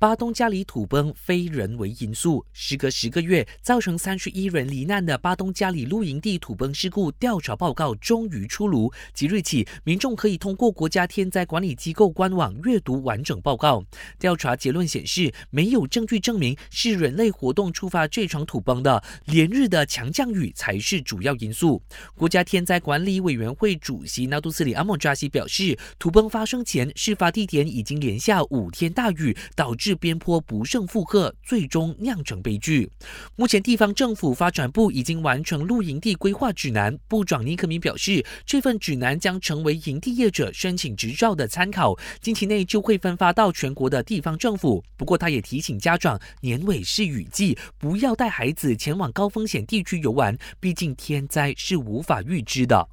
巴东加里土崩非人为因素，时隔十个月，造成三十一人罹难的巴东加里露营地土崩事故调查报告终于出炉。即日起，民众可以通过国家天灾管理机构官网阅读完整报告。调查结论显示，没有证据证明是人类活动触发这场土崩的，连日的强降雨才是主要因素。国家天灾管理委员会主席纳杜斯里阿莫扎西表示，土崩发生前，事发地点已经连下五天大雨，导致。是边坡不胜负荷，最终酿成悲剧。目前地方政府发展部已经完成露营地规划指南，部长尼克明表示，这份指南将成为营地业者申请执照的参考，近期内就会分发到全国的地方政府。不过，他也提醒家长，年尾是雨季，不要带孩子前往高风险地区游玩，毕竟天灾是无法预知的。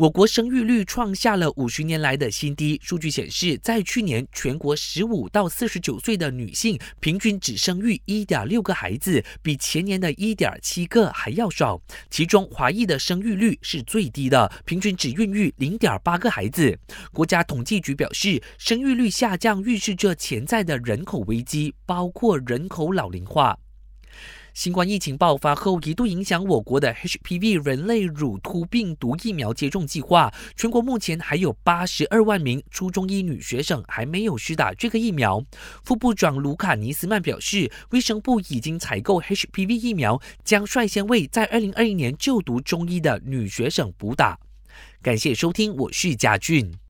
我国生育率创下了五十年来的新低。数据显示，在去年，全国十五到四十九岁的女性平均只生育一点六个孩子，比前年的一点七个还要少。其中，华裔的生育率是最低的，平均只孕育零点八个孩子。国家统计局表示，生育率下降预示着潜在的人口危机，包括人口老龄化。新冠疫情爆发后，一度影响我国的 HPV 人类乳突病毒疫苗接种计划。全国目前还有八十二万名初中医女学生还没有施打这个疫苗。副部长卢卡尼斯曼表示，卫生部已经采购 HPV 疫苗，将率先为在二零二一年就读中医的女学生补打。感谢收听，我是嘉俊。